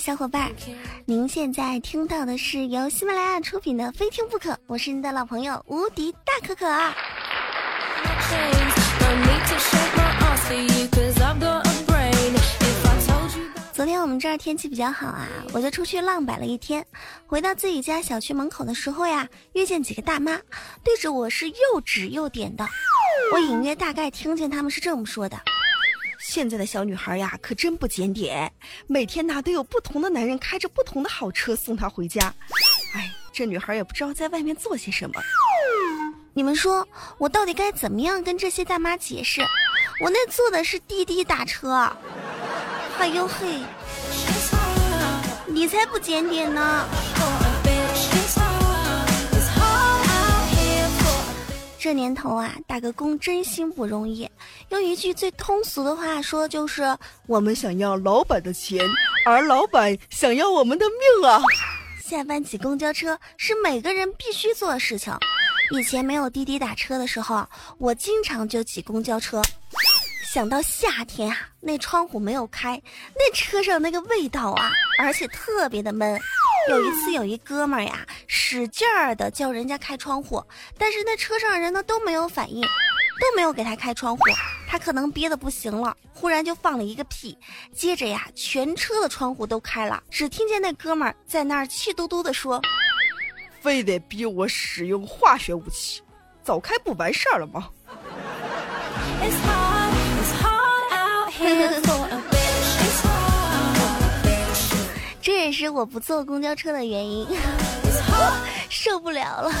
小伙伴，您现在听到的是由喜马拉雅出品的《非听不可》，我是您的老朋友无敌大可可。昨天我们这儿天气比较好啊，我就出去浪摆了一天。回到自己家小区门口的时候呀，遇见几个大妈，对着我是又指又点的。我隐约大概听见他们是这么说的：“现在的小女孩呀，可真不检点，每天呐都有不同的男人开着不同的好车送她回家。哎，这女孩也不知道在外面做些什么。你们说我到底该怎么样跟这些大妈解释？我那坐的是滴滴打车。”哎呦嘿，你才不检点呢！这年头啊，打个工真心不容易。用一句最通俗的话说，就是我们想要老板的钱，而老板想要我们的命啊！下班挤公交车是每个人必须做的事情。以前没有滴滴打车的时候，我经常就挤公交车。想到夏天啊，那窗户没有开，那车上那个味道啊，而且特别的闷。有一次有一哥们儿呀，使劲儿的叫人家开窗户，但是那车上人呢都没有反应，都没有给他开窗户。他可能憋得不行了，忽然就放了一个屁，接着呀，全车的窗户都开了，只听见那哥们儿在那儿气嘟嘟的说：“非得逼我使用化学武器，早开不完事儿了吗？”这也是我不坐公交车的原因，受不了了。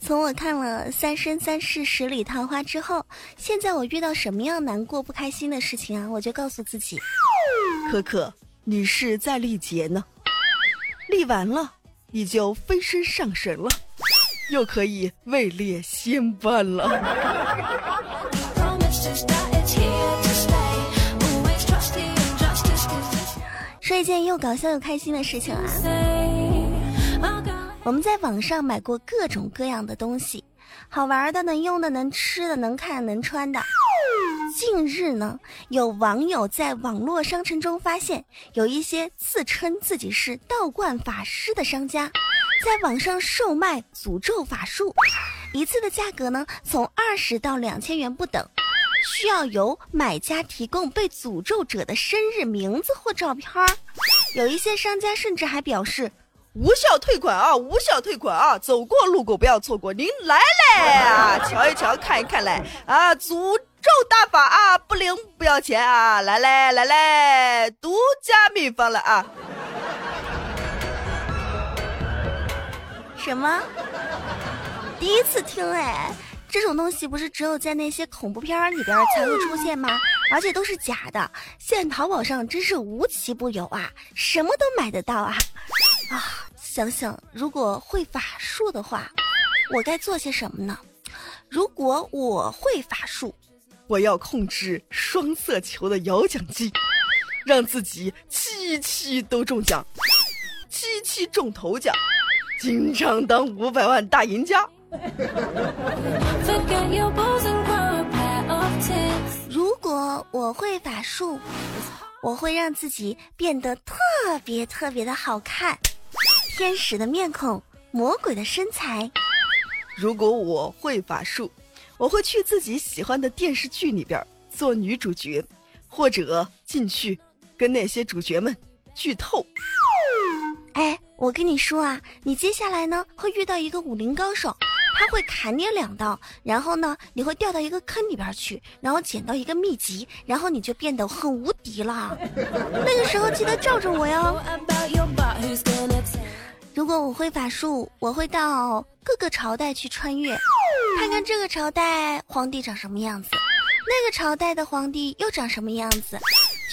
从我看了《三生三世十里桃花》之后，现在我遇到什么样难过不开心的事情啊，我就告诉自己：可可，你是在历劫呢。立完了，你就飞身上神了，又可以位列仙班了。说一件又搞笑又开心的事情啊！我们在网上买过各种各样的东西，好玩的、能用的、能吃的、能看、能穿的。近日呢，有网友在网络商城中发现，有一些自称自己是道观法师的商家，在网上售卖诅咒法术，一次的价格呢从二十到两千元不等，需要由买家提供被诅咒者的生日、名字或照片儿。有一些商家甚至还表示无效退款啊，无效退款啊，走过路过不要错过，您来嘞啊，瞧一瞧，看一看嘞啊，诅。咒大法啊，不灵不要钱啊！来嘞来嘞，独家秘方了啊！什么？第一次听哎，这种东西不是只有在那些恐怖片里边才会出现吗？而且都是假的，现在淘宝上真是无奇不有啊，什么都买得到啊！啊，想想如果会法术的话，我该做些什么呢？如果我会法术。我要控制双色球的摇奖机，让自己期期都中奖，期期中头奖，经常当五百万大赢家。如果我会法术，我会让自己变得特别特别的好看，天使的面孔，魔鬼的身材。如果我会法术。我会去自己喜欢的电视剧里边做女主角，或者进去跟那些主角们剧透。哎，我跟你说啊，你接下来呢会遇到一个武林高手，他会砍你两刀，然后呢你会掉到一个坑里边去，然后捡到一个秘籍，然后你就变得很无敌了。那个时候记得罩着我哟。如果我会法术，我会到各个朝代去穿越。看看这个朝代皇帝长什么样子，那个朝代的皇帝又长什么样子，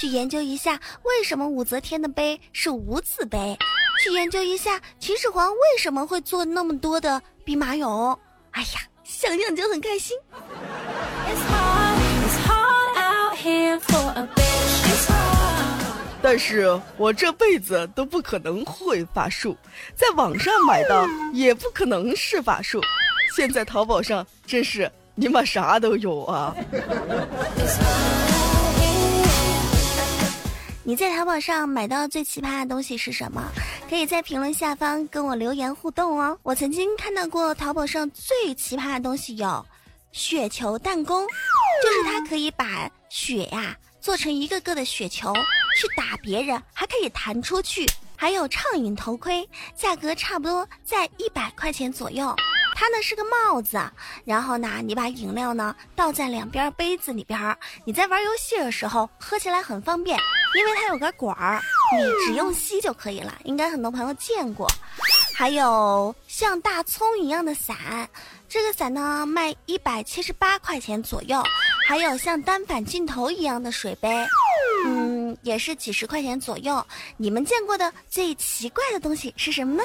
去研究一下为什么武则天的碑是无字碑，去研究一下秦始皇为什么会做那么多的兵马俑。哎呀，想想就很开心。但是我这辈子都不可能会法术，在网上买的也不可能是法术。现在淘宝上真是你妈啥都有啊！你在淘宝上买到最奇葩的东西是什么？可以在评论下方跟我留言互动哦。我曾经看到过淘宝上最奇葩的东西有雪球弹弓，就是它可以把雪呀做成一个个的雪球去打别人，还可以弹出去。还有畅饮头盔，价格差不多在一百块钱左右。它呢是个帽子，然后呢，你把饮料呢倒在两边杯子里边，你在玩游戏的时候喝起来很方便，因为它有个管儿，你只用吸就可以了。应该很多朋友见过。还有像大葱一样的伞，这个伞呢卖一百七十八块钱左右。还有像单反镜头一样的水杯，嗯，也是几十块钱左右。你们见过的最奇怪的东西是什么呢？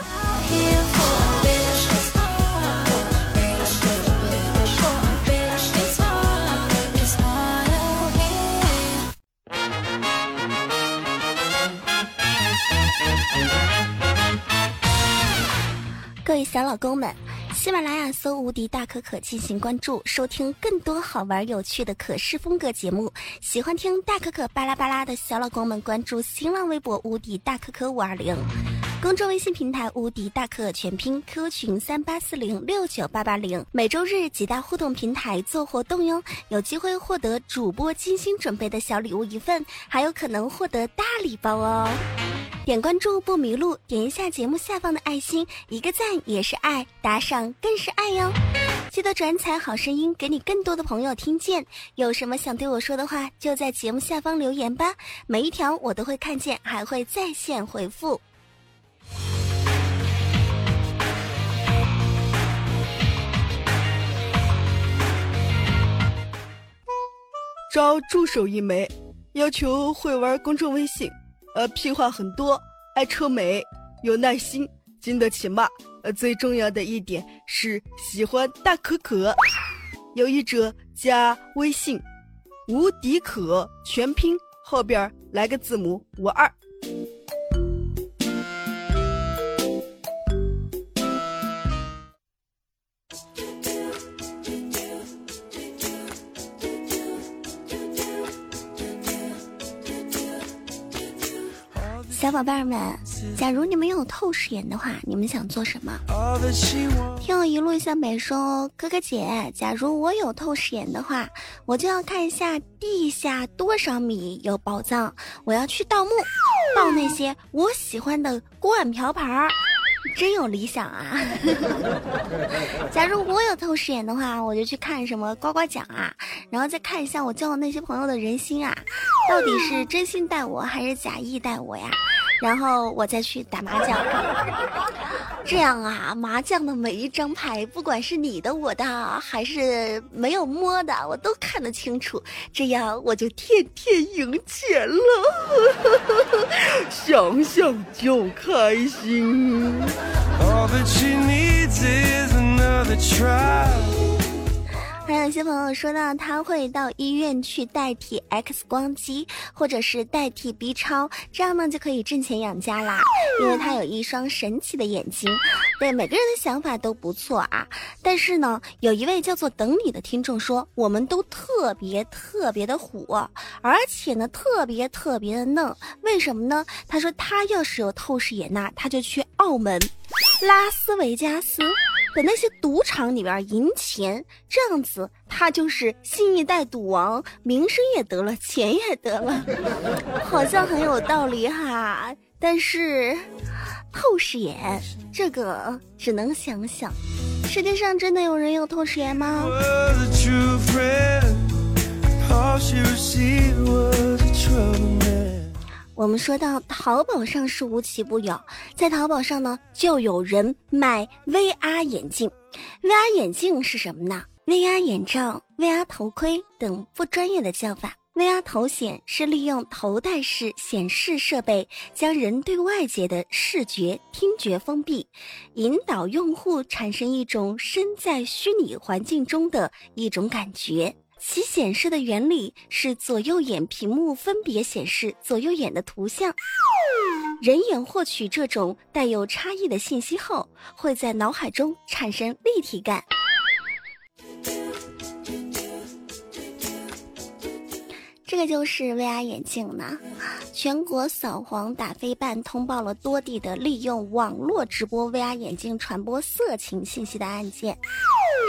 各位小老公们，喜马拉雅搜“无敌大可可”进行关注，收听更多好玩有趣的可视风格节目。喜欢听大可可巴拉巴拉的小老公们，关注新浪微博“无敌大可可五二零”，公众微信平台“无敌大可可全拼 ”，QQ 群三八四零六九八八零。每周日几大互动平台做活动哟，有机会获得主播精心准备的小礼物一份，还有可能获得大礼包哦。点关注不迷路，点一下节目下方的爱心，一个赞也是爱，打赏更是爱哟。记得转采好声音，给你更多的朋友听见。有什么想对我说的话，就在节目下方留言吧，每一条我都会看见，还会在线回复。招助手一枚，要求会玩公众微信。呃，屁话很多，爱臭美，有耐心，经得起骂。呃，最重要的一点是喜欢大可可。有意者加微信，无敌可全拼后边来个字母五二。宝贝儿们，假如你们有透视眼的话，你们想做什么？听我一路向北说，哥哥姐，假如我有透视眼的话，我就要看一下地下多少米有宝藏，我要去盗墓，盗那些我喜欢的锅碗瓢盆儿。真有理想啊！假如我有透视眼的话，我就去看什么刮刮奖啊，然后再看一下我交的那些朋友的人心啊，到底是真心待我还是假意待我呀？然后我再去打麻将，这样啊，麻将的每一张牌，不管是你的、我的，还是没有摸的，我都看得清楚，这样我就天天赢钱了，想想就开心。还有些朋友说到他会到医院去代替 X 光机，或者是代替 B 超，这样呢就可以挣钱养家啦。因为他有一双神奇的眼睛。对每个人的想法都不错啊，但是呢，有一位叫做等你的听众说，我们都特别特别的虎，而且呢特别特别的嫩。为什么呢？他说他要是有透视眼呐，他就去澳门、拉斯维加斯。在那些赌场里边赢钱，这样子他就是新一代赌王，名声也得了，钱也得了，好像很有道理哈。但是透视眼这个只能想想，世界上真的有人有透视眼吗？我们说到淘宝上是无奇不有，在淘宝上呢，就有人卖 VR 眼镜。VR 眼镜是什么呢？VR 眼罩、VR 头盔等不专业的叫法。VR 头显是利用头戴式显示设备，将人对外界的视觉、听觉封闭，引导用户产生一种身在虚拟环境中的一种感觉。其显示的原理是左右眼屏幕分别显示左右眼的图像，人眼获取这种带有差异的信息后，会在脑海中产生立体感。这个就是 VR 眼镜呢，全国扫黄打非办通报了多地的利用网络直播 VR 眼镜传播色情信息的案件。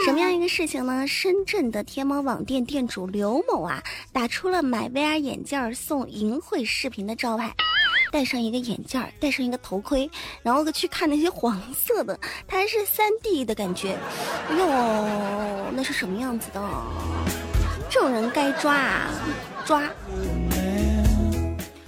什么样一个事情呢？深圳的天猫网店店主刘某啊，打出了买 VR 眼镜送淫秽视频的招牌。戴上一个眼镜，戴上一个头盔，然后去看那些黄色的，它还是三 D 的感觉。哟，那是什么样子的？这种人该抓啊，抓！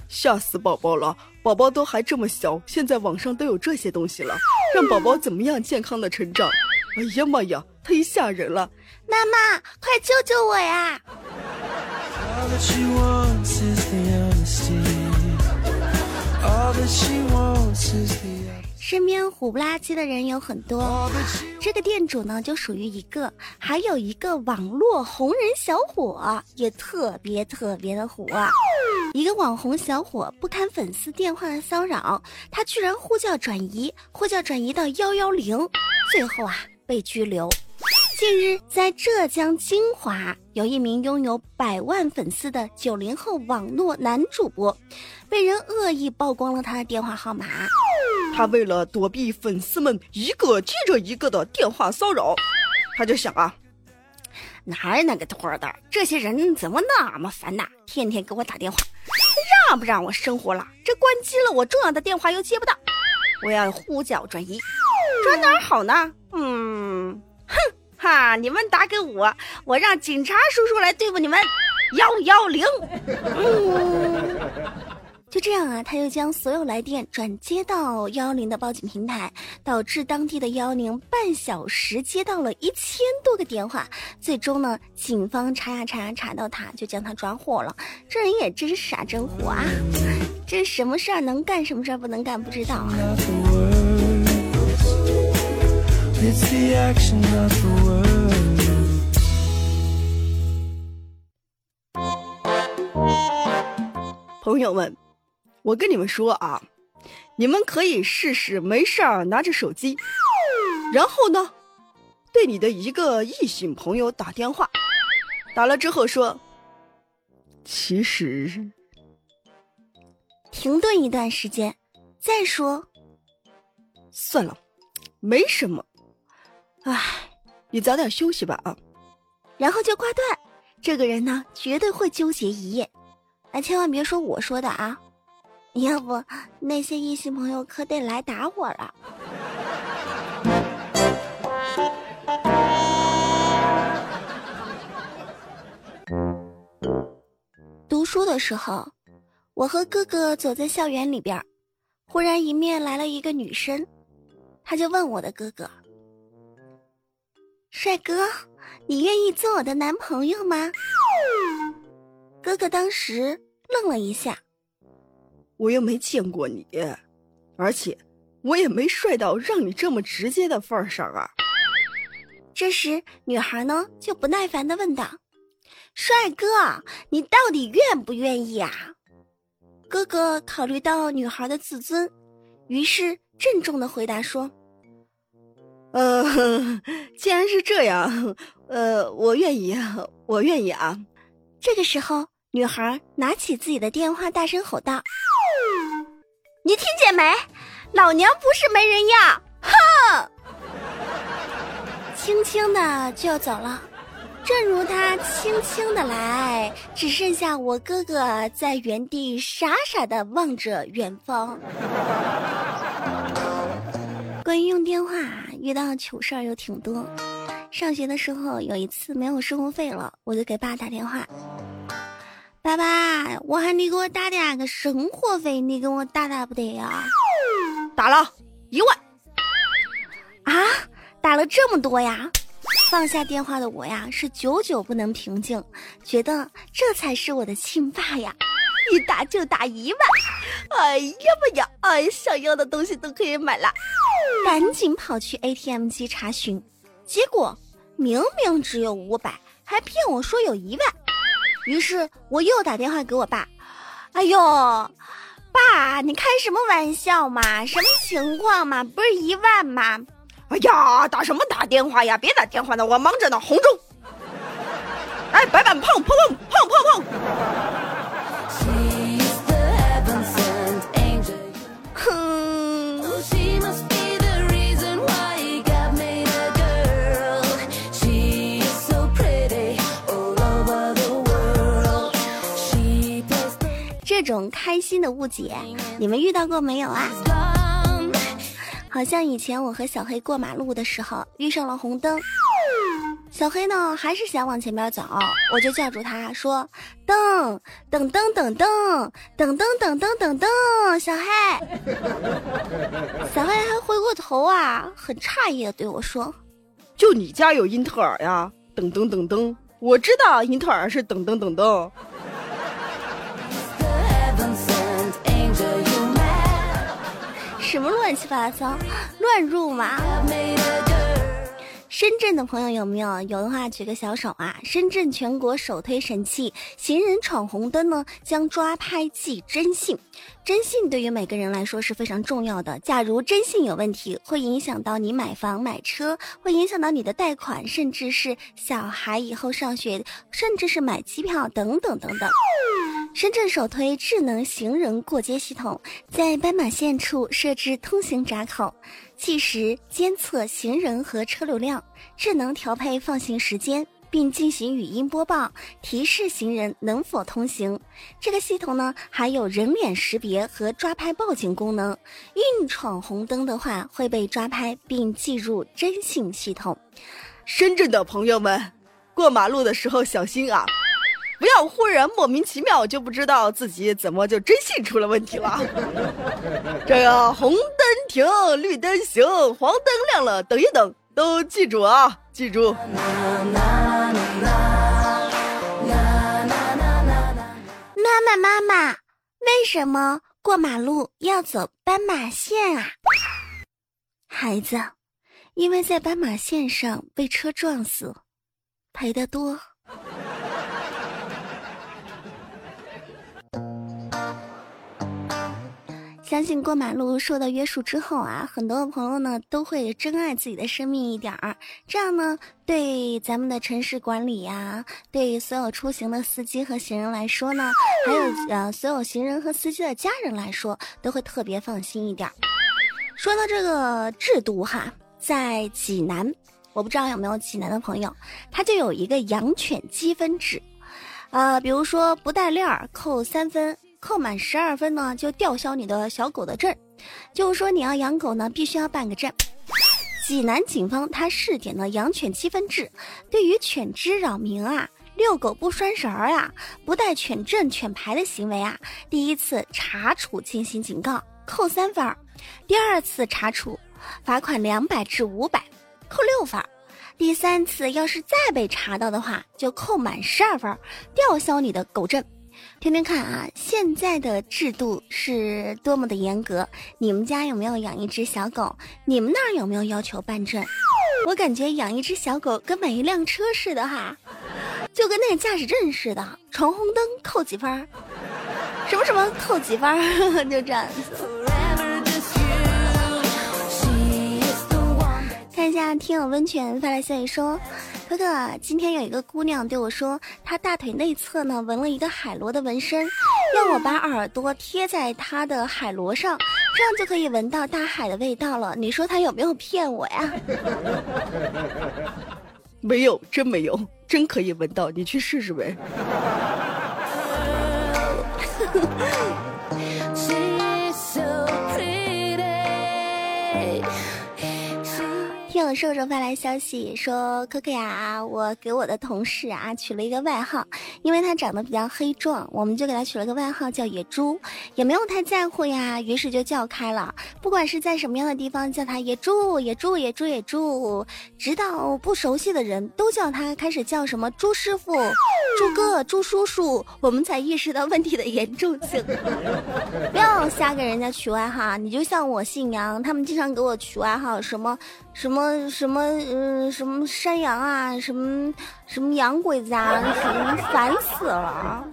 吓死宝宝了，宝宝都还这么小，现在网上都有这些东西了，让宝宝怎么样健康的成长？哎呀妈呀，忒吓人了！妈妈，快救救我呀！身边虎不拉几的人有很多，这个店主呢就属于一个，还有一个网络红人小伙也特别特别的虎啊！一个网红小伙不堪粉丝电话的骚扰，他居然呼叫转移，呼叫转移到幺幺零，最后啊被拘留。近日，在浙江金华，有一名拥有百万粉丝的九零后网络男主播，被人恶意曝光了他的电话号码。他为了躲避粉丝们一个接着一个的电话骚扰，他就想啊，哪儿那个托的，这些人怎么那么烦呐？天天给我打电话，让不让我生活了？这关机了，我重要的电话又接不到，我要呼叫转移，转哪儿好呢？嗯，哼。哈！你们打给我，我让警察叔叔来对付你们。幺幺零，就这样啊，他又将所有来电转接到幺幺零的报警平台，导致当地的幺幺零半小时接到了一千多个电话。最终呢，警方查呀查呀查到他，就将他抓获了。这人也真傻真虎啊！这什么事儿能干，什么事儿不能干，不知道啊。朋友们，我跟你们说啊，你们可以试试没事儿拿着手机，然后呢，对你的一个异性朋友打电话，打了之后说，其实，停顿一段时间，再说，算了，没什么。唉，你早点休息吧啊！然后就挂断。这个人呢，绝对会纠结一夜。哎，千万别说我说的啊！要不那些异性朋友可得来打我了。读书的时候，我和哥哥走在校园里边，忽然迎面来了一个女生，他就问我的哥哥。帅哥，你愿意做我的男朋友吗？哥哥当时愣了一下，我又没见过你，而且我也没帅到让你这么直接的份儿上啊。这时，女孩呢就不耐烦的问道：“帅哥，你到底愿不愿意啊？”哥哥考虑到女孩的自尊，于是郑重的回答说。呃，既然是这样，呃，我愿意，我愿意啊。这个时候，女孩拿起自己的电话，大声吼道：“你听见没？老娘不是没人要！”哼，轻轻的就要走了。正如他轻轻的来，只剩下我哥哥在原地傻傻的望着远方。关于用电话，遇到糗事儿又挺多。上学的时候，有一次没有生活费了，我就给爸打电话：“爸爸，我喊你给我打点个生活费，你给我打打不得呀？”打了一万。啊，打了这么多呀！放下电话的我呀，是久久不能平静，觉得这才是我的亲爸呀！一打就打一万，哎呀妈呀，哎，想要的东西都可以买了。赶紧跑去 ATM 机查询，结果明明只有五百，还骗我说有一万。于是我又打电话给我爸，哎呦，爸，你开什么玩笑嘛？什么情况嘛？不是一万吗？哎呀，打什么打电话呀？别打电话了，我忙着呢。红中，哎，白板碰碰碰碰碰碰。种开心的误解，你们遇到过没有啊？好像以前我和小黑过马路的时候遇上了红灯，小黑呢还是想往前面走，我就叫住他说：“噔噔噔噔噔噔噔噔噔噔噔，小黑。”小黑还回过头啊，很诧异的对我说：“就你家有英特尔呀？噔噔噔噔，我知道英特尔是噔噔噔噔。”什么乱七八糟，乱入嘛！深圳的朋友有没有？有的话举个小手啊！深圳全国首推神器，行人闯红灯呢，将抓拍记征信。征信对于每个人来说是非常重要的。假如征信有问题，会影响到你买房买车，会影响到你的贷款，甚至是小孩以后上学，甚至是买机票等等等等。深圳首推智能行人过街系统，在斑马线处设置通行闸口，计时监测行人和车流量，智能调配放行时间。并进行语音播报，提示行人能否通行。这个系统呢，还有人脸识别和抓拍报警功能。硬闯红灯的话，会被抓拍并记入征信系统。深圳的朋友们，过马路的时候小心啊！不要忽然莫名其妙就不知道自己怎么就征信出了问题了。这个红灯停，绿灯行，黄灯亮了等一等，都记住啊，记住。妈妈，妈妈，为什么过马路要走斑马线啊？孩子，因为在斑马线上被车撞死，赔的多。相信过马路受到约束之后啊，很多朋友呢都会珍爱自己的生命一点儿，这样呢对咱们的城市管理呀，对所有出行的司机和行人来说呢，还有呃所有行人和司机的家人来说，都会特别放心一点。说到这个制度哈，在济南，我不知道有没有济南的朋友，他就有一个养犬积分制，呃，比如说不带链儿扣三分。扣满十二分呢，就吊销你的小狗的证。就是说，你要养狗呢，必须要办个证。济南警方他试点了养犬积分制，对于犬只扰民啊、遛狗不拴绳儿啊、不带犬证、犬牌的行为啊，第一次查处进行警告，扣三分；第二次查处，罚款两百至五百，扣六分；第三次要是再被查到的话，就扣满十二分，吊销你的狗证。听听看啊，现在的制度是多么的严格！你们家有没有养一只小狗？你们那儿有没有要求办证？我感觉养一只小狗跟买一辆车似的哈，就跟那个驾驶证似的，闯红灯扣几分儿，什么什么扣几分儿，就这样子。看一下听友温泉发来消息说。哥哥，今天有一个姑娘对我说，她大腿内侧呢纹了一个海螺的纹身，让我把耳朵贴在她的海螺上，这样就可以闻到大海的味道了。你说她有没有骗我呀？没有，真没有，真可以闻到，你去试试呗。瘦瘦发来消息说：“可可呀，我给我的同事啊取了一个外号，因为他长得比较黑壮，我们就给他取了个外号叫野猪，也没有太在乎呀，于是就叫开了。不管是在什么样的地方叫他野猪，野猪，野猪，野猪，直到不熟悉的人都叫他开始叫什么猪师傅、猪哥、猪叔叔，我们才意识到问题的严重性。不要瞎给人家取外号，你就像我姓杨，他们经常给我取外号，什么什么。”什么嗯，什么山羊啊，什么什么洋鬼子啊，烦死了。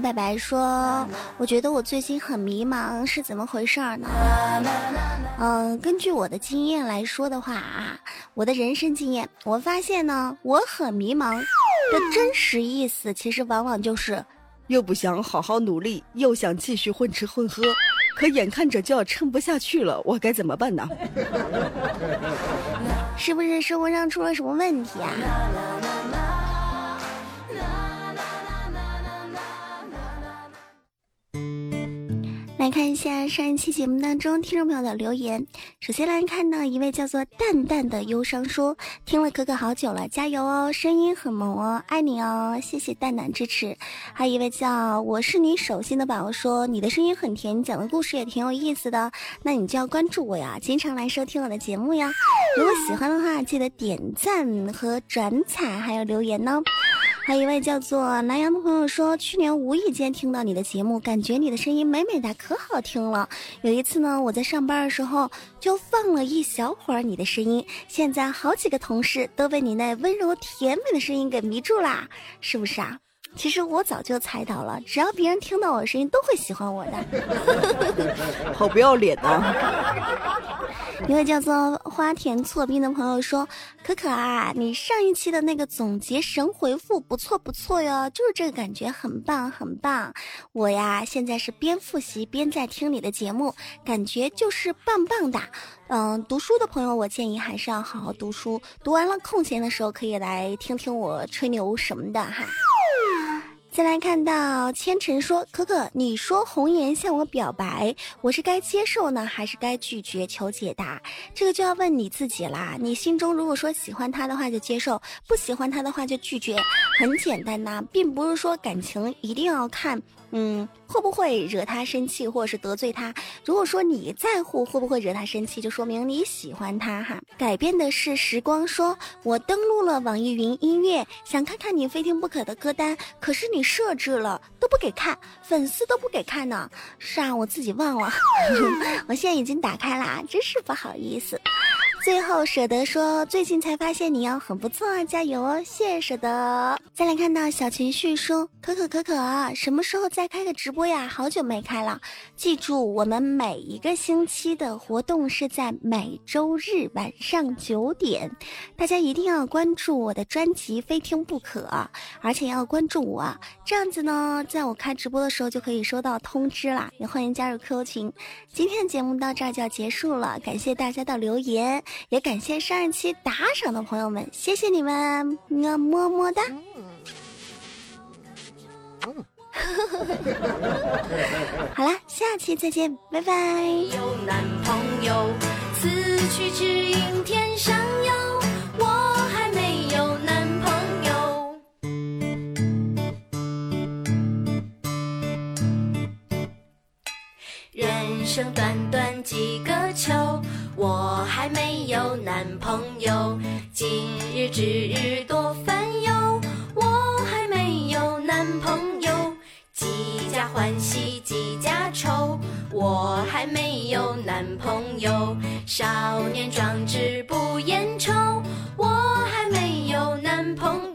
白白说：“我觉得我最近很迷茫，是怎么回事儿呢？嗯，根据我的经验来说的话啊，我的人生经验，我发现呢，我很迷茫的真实意思，其实往往就是又不想好好努力，又想继续混吃混喝，可眼看着就要撑不下去了，我该怎么办呢？是不是生活上出了什么问题啊？来看一下上一期节目当中听众朋友的留言。首先来看到一位叫做淡淡的忧伤说：“听了可可好久了，加油哦，声音很萌哦，爱你哦，谢谢蛋蛋支持。”还有一位叫我是你手心的宝宝说：“你的声音很甜，讲的故事也挺有意思的，那你就要关注我呀，经常来收听我的节目呀。如果喜欢的话，记得点赞和转采，还有留言呢。”还有一位叫做南阳的朋友说，去年无意间听到你的节目，感觉你的声音美美的，可好听了。有一次呢，我在上班的时候就放了一小会儿你的声音，现在好几个同事都被你那温柔甜美的声音给迷住啦，是不是啊？其实我早就猜到了，只要别人听到我的声音，都会喜欢我的。好不要脸呐！一位叫做花田错冰的朋友说：“可可啊，你上一期的那个总结神回复不错不错哟，就是这个感觉很棒很棒。我呀，现在是边复习边在听你的节目，感觉就是棒棒的。嗯，读书的朋友，我建议还是要好好读书，读完了空闲的时候可以来听听我吹牛什么的哈。”再来看到千尘说：“可可，你说红颜向我表白，我是该接受呢，还是该拒绝？求解答。这个就要问你自己啦。你心中如果说喜欢他的话就接受，不喜欢他的话就拒绝，很简单呐，并不是说感情一定要看。”嗯，会不会惹他生气，或者是得罪他？如果说你在乎会不会惹他生气，就说明你喜欢他哈。改变的是时光，说我登录了网易云音乐，想看看你非听不可的歌单，可是你设置了都不给看，粉丝都不给看呢。是啊，我自己忘了，我现在已经打开啦，真是不好意思。最后舍得说，最近才发现你要很不错啊，加油哦！谢谢舍得。再来看到小情绪说，可可可可，什么时候再开个直播呀？好久没开了。记住，我们每一个星期的活动是在每周日晚上九点，大家一定要关注我的专辑《非听不可》，而且要关注我，这样子呢，在我开直播的时候就可以收到通知啦。也欢迎加入 QQ 群。今天的节目到这儿就要结束了，感谢大家的留言。也感谢上一期打赏的朋友们，谢谢你们，么么么哒。好啦，下期再见，拜拜。有男朋友，此去只应天上有，我还没有男朋友。人生短短几个秋。我还没有男朋友，今日之日多烦忧。我还没有男朋友，几家欢喜几家愁。我还没有男朋友，少年壮志不言愁。我还没有男朋友。